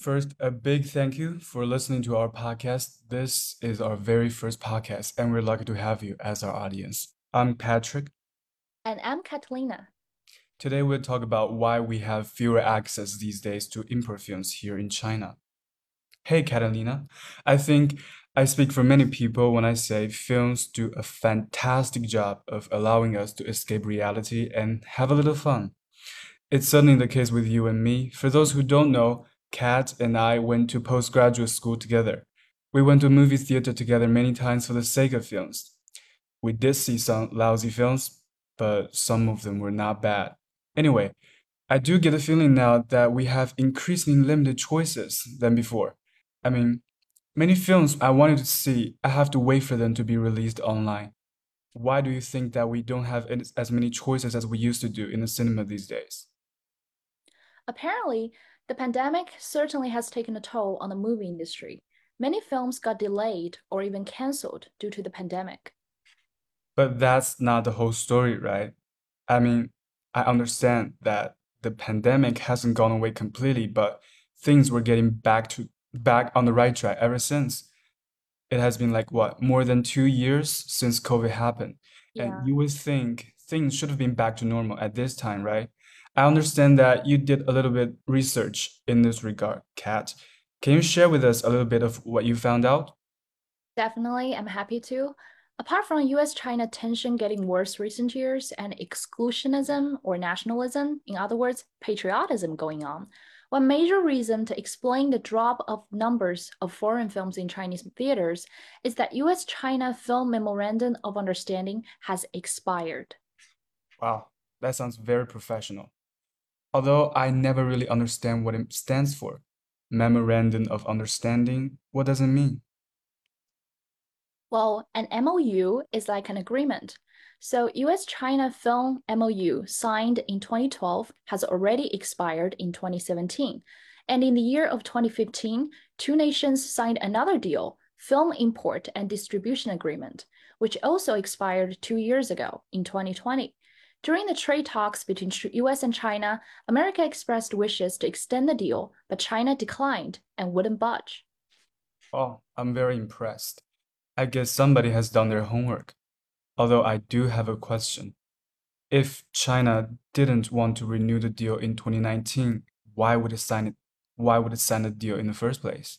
First, a big thank you for listening to our podcast. This is our very first podcast, and we're lucky to have you as our audience. I'm Patrick. And I'm Catalina. Today, we'll talk about why we have fewer access these days to import films here in China. Hey, Catalina. I think I speak for many people when I say films do a fantastic job of allowing us to escape reality and have a little fun. It's certainly the case with you and me. For those who don't know, Kat and I went to postgraduate school together. We went to movie theater together many times for the sake of films. We did see some lousy films, but some of them were not bad. Anyway, I do get a feeling now that we have increasingly limited choices than before. I mean, Many films I wanted to see, I have to wait for them to be released online. Why do you think that we don't have as many choices as we used to do in the cinema these days? Apparently, the pandemic certainly has taken a toll on the movie industry. Many films got delayed or even canceled due to the pandemic. But that's not the whole story, right? I mean, I understand that the pandemic hasn't gone away completely, but things were getting back to back on the right track ever since. It has been like what, more than two years since COVID happened. Yeah. And you would think things should have been back to normal at this time, right? I understand that you did a little bit research in this regard, Kat. Can you share with us a little bit of what you found out? Definitely, I'm happy to. Apart from US China tension getting worse recent years and exclusionism or nationalism, in other words, patriotism going on, one major reason to explain the drop of numbers of foreign films in Chinese theaters is that US China Film Memorandum of Understanding has expired. Wow, that sounds very professional. Although I never really understand what it stands for. Memorandum of Understanding, what does it mean? Well, an MOU is like an agreement so US China Film MOU signed in 2012 has already expired in 2017. And in the year of 2015, two nations signed another deal, Film Import and Distribution Agreement, which also expired two years ago in 2020. During the trade talks between US and China, America expressed wishes to extend the deal, but China declined and wouldn't budge. Oh, I'm very impressed. I guess somebody has done their homework. Although I do have a question. If China didn't want to renew the deal in 2019, why would it sign it? Why would it sign the deal in the first place?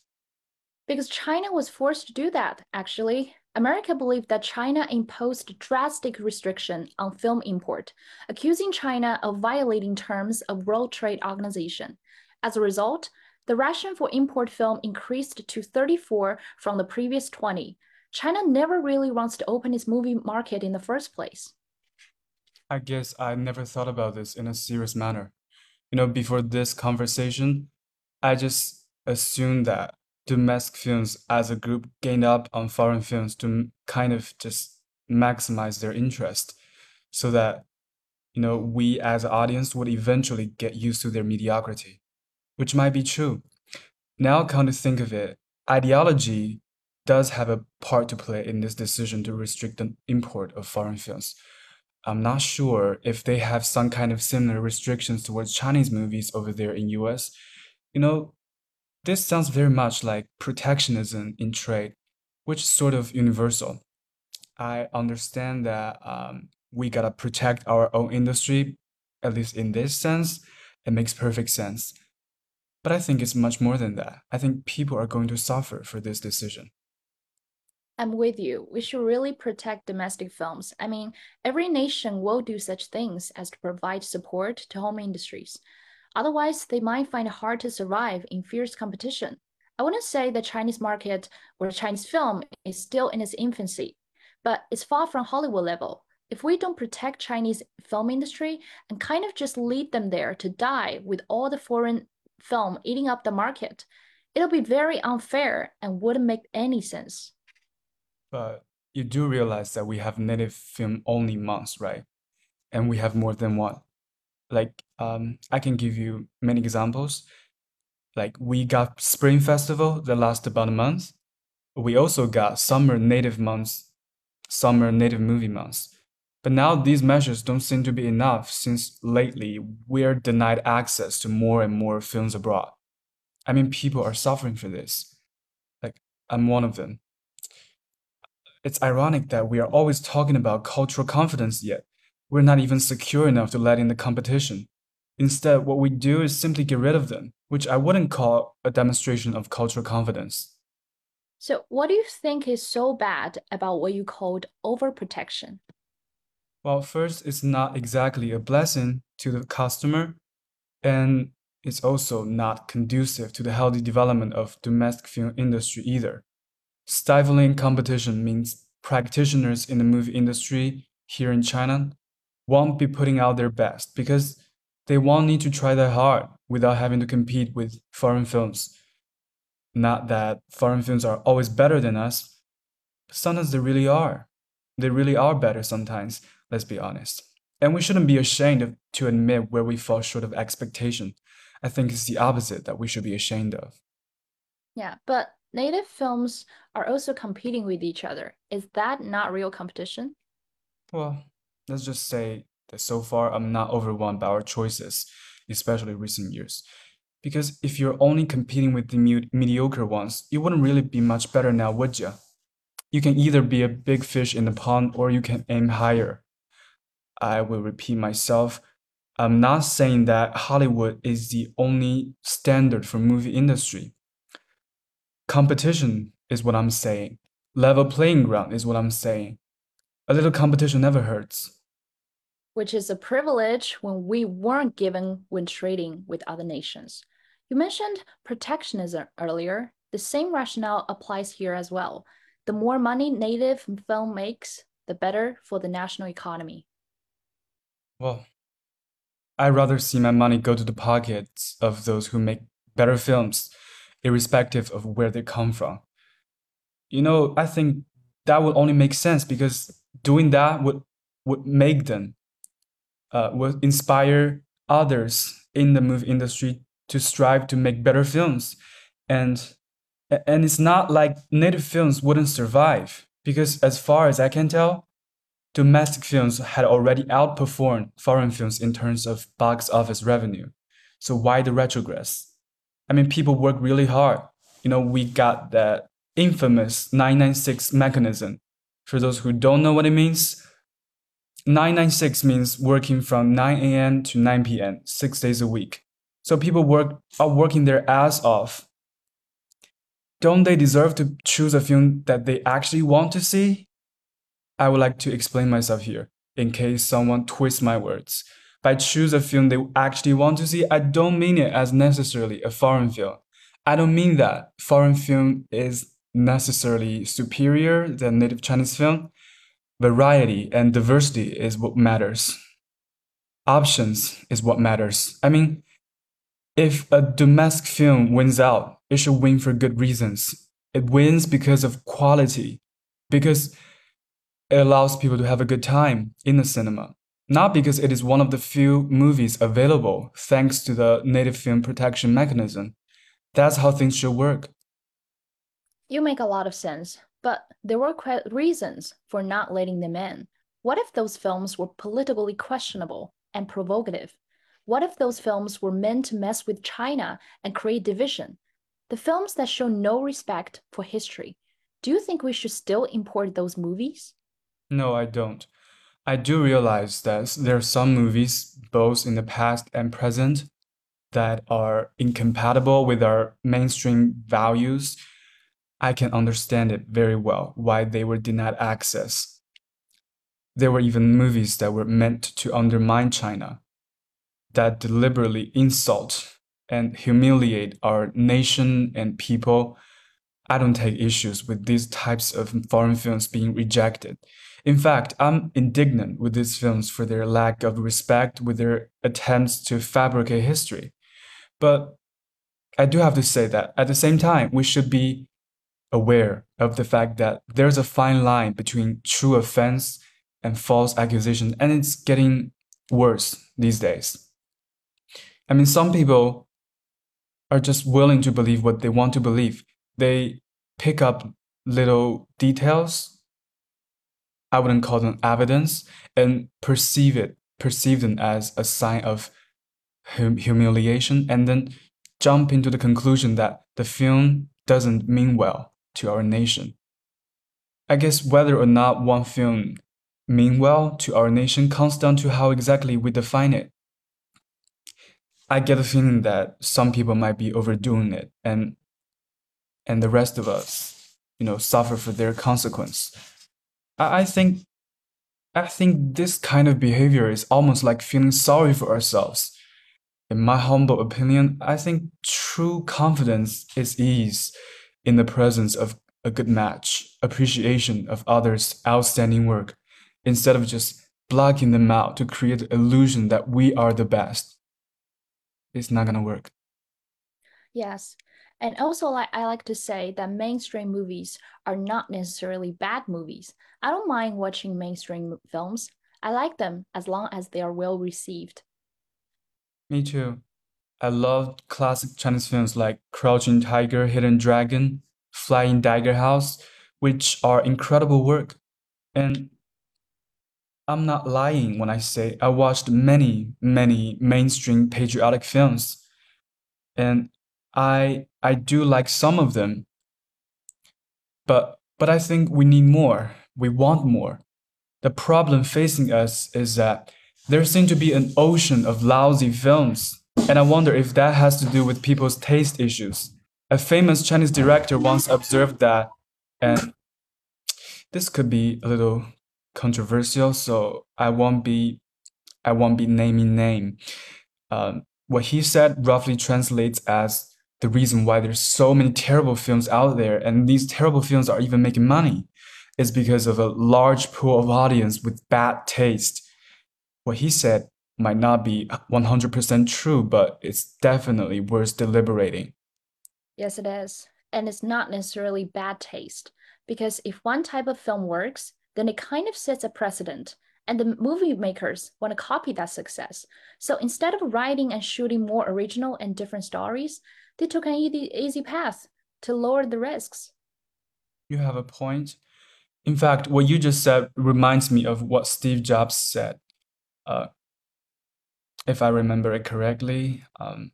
Because China was forced to do that, actually. America believed that China imposed drastic restriction on film import, accusing China of violating terms of World Trade Organization. As a result, the ration for import film increased to 34 from the previous 20, China never really wants to open its movie market in the first place. I guess I never thought about this in a serious manner. You know, before this conversation, I just assumed that domestic films as a group gained up on foreign films to kind of just maximize their interest so that you know we as an audience would eventually get used to their mediocrity which might be true now come to think of it ideology does have a part to play in this decision to restrict the import of foreign films. I'm not sure if they have some kind of similar restrictions towards Chinese movies over there in US. You know, this sounds very much like protectionism in trade, which is sort of universal. I understand that um, we gotta protect our own industry, at least in this sense. It makes perfect sense. But I think it's much more than that. I think people are going to suffer for this decision. I'm with you. We should really protect domestic films. I mean, every nation will do such things as to provide support to home industries. Otherwise, they might find it hard to survive in fierce competition. I wouldn't say the Chinese market or Chinese film is still in its infancy, but it's far from Hollywood level. If we don't protect Chinese film industry and kind of just lead them there to die with all the foreign film eating up the market, it'll be very unfair and wouldn't make any sense. But you do realize that we have native film only months, right? And we have more than one. Like, um, I can give you many examples. Like, we got Spring Festival that last about a month. We also got Summer Native Months, Summer Native Movie Months. But now these measures don't seem to be enough since lately we're denied access to more and more films abroad. I mean, people are suffering for this. Like, I'm one of them. It's ironic that we are always talking about cultural confidence, yet we're not even secure enough to let in the competition. Instead, what we do is simply get rid of them, which I wouldn't call a demonstration of cultural confidence. So, what do you think is so bad about what you called overprotection? Well, first, it's not exactly a blessing to the customer, and it's also not conducive to the healthy development of domestic film industry either. Stifling competition means practitioners in the movie industry here in China won't be putting out their best because they won't need to try that hard without having to compete with foreign films. Not that foreign films are always better than us, but sometimes they really are. They really are better sometimes, let's be honest. And we shouldn't be ashamed of, to admit where we fall short of expectation. I think it's the opposite that we should be ashamed of. Yeah, but native films are also competing with each other. Is that not real competition? Well, let's just say that so far I'm not overwhelmed by our choices, especially recent years. Because if you're only competing with the mediocre ones, you wouldn't really be much better now, would you? You can either be a big fish in the pond or you can aim higher. I will repeat myself. I'm not saying that Hollywood is the only standard for movie industry. Competition is what I'm saying. Level playing ground is what I'm saying. A little competition never hurts. Which is a privilege when we weren't given when trading with other nations. You mentioned protectionism earlier. The same rationale applies here as well. The more money native film makes, the better for the national economy. Well, I'd rather see my money go to the pockets of those who make better films, irrespective of where they come from. You know, I think that would only make sense because doing that would would make them uh, would inspire others in the movie industry to strive to make better films. And and it's not like native films wouldn't survive because as far as i can tell domestic films had already outperformed foreign films in terms of box office revenue. So why the retrogress? I mean people work really hard. You know we got that infamous 996 mechanism for those who don't know what it means 996 means working from 9 a.m. to 9 p.m., six days a week. So people work are working their ass off. Don't they deserve to choose a film that they actually want to see? I would like to explain myself here in case someone twists my words. By choose a film they actually want to see, I don't mean it as necessarily a foreign film. I don't mean that foreign film is necessarily superior than native Chinese film. Variety and diversity is what matters. Options is what matters. I mean, if a domestic film wins out, it should win for good reasons. It wins because of quality, because it allows people to have a good time in the cinema, not because it is one of the few movies available thanks to the native film protection mechanism. That's how things should work. You make a lot of sense, but there were reasons for not letting them in. What if those films were politically questionable and provocative? What if those films were meant to mess with China and create division? The films that show no respect for history. Do you think we should still import those movies? No, I don't. I do realize that there are some movies, both in the past and present, that are incompatible with our mainstream values. I can understand it very well why they were denied access. There were even movies that were meant to undermine China, that deliberately insult and humiliate our nation and people, I don't take issues with these types of foreign films being rejected. In fact, I'm indignant with these films for their lack of respect, with their attempts to fabricate history. But I do have to say that at the same time, we should be aware of the fact that there's a fine line between true offense and false accusation, and it's getting worse these days. I mean, some people are just willing to believe what they want to believe. They pick up little details. I wouldn't call them evidence and perceive it, perceive them as a sign of hum- humiliation, and then jump into the conclusion that the film doesn't mean well to our nation. I guess whether or not one film mean well to our nation comes down to how exactly we define it. I get the feeling that some people might be overdoing it and and the rest of us, you know, suffer for their consequence. I, I think I think this kind of behavior is almost like feeling sorry for ourselves. In my humble opinion, I think true confidence is ease in the presence of a good match, appreciation of others' outstanding work, instead of just blocking them out to create the illusion that we are the best. It's not gonna work. Yes. And also, like I like to say that mainstream movies are not necessarily bad movies. I don't mind watching mainstream films. I like them as long as they are well received. Me too. I love classic Chinese films like Crouching Tiger, Hidden Dragon, Flying Dagger House, which are incredible work. And I'm not lying when I say I watched many, many mainstream patriotic films. And I I do like some of them. But but I think we need more. We want more. The problem facing us is that there seems to be an ocean of lousy films, and I wonder if that has to do with people's taste issues. A famous Chinese director once observed that, and this could be a little controversial, so I won't be I won't be naming name. Um, what he said roughly translates as the reason why there's so many terrible films out there, and these terrible films are even making money, is because of a large pool of audience with bad taste. What he said might not be 100% true, but it's definitely worth deliberating. Yes, it is. And it's not necessarily bad taste, because if one type of film works, then it kind of sets a precedent. And the movie makers want to copy that success. So instead of writing and shooting more original and different stories, they took an easy, easy path to lower the risks. You have a point. In fact, what you just said reminds me of what Steve Jobs said. Uh, if I remember it correctly, um,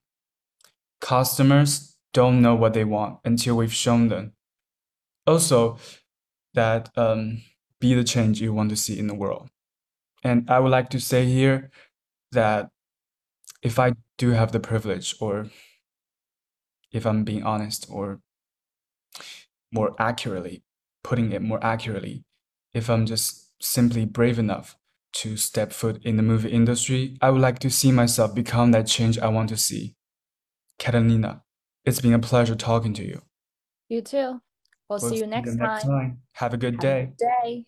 customers don't know what they want until we've shown them. Also, that um, be the change you want to see in the world. And I would like to say here that if I do have the privilege, or if I'm being honest, or more accurately, putting it more accurately, if I'm just simply brave enough to step foot in the movie industry, I would like to see myself become that change I want to see. Catalina, it's been a pleasure talking to you. You too. We'll We'll see you next next time. time. Have a good Have a day. good day.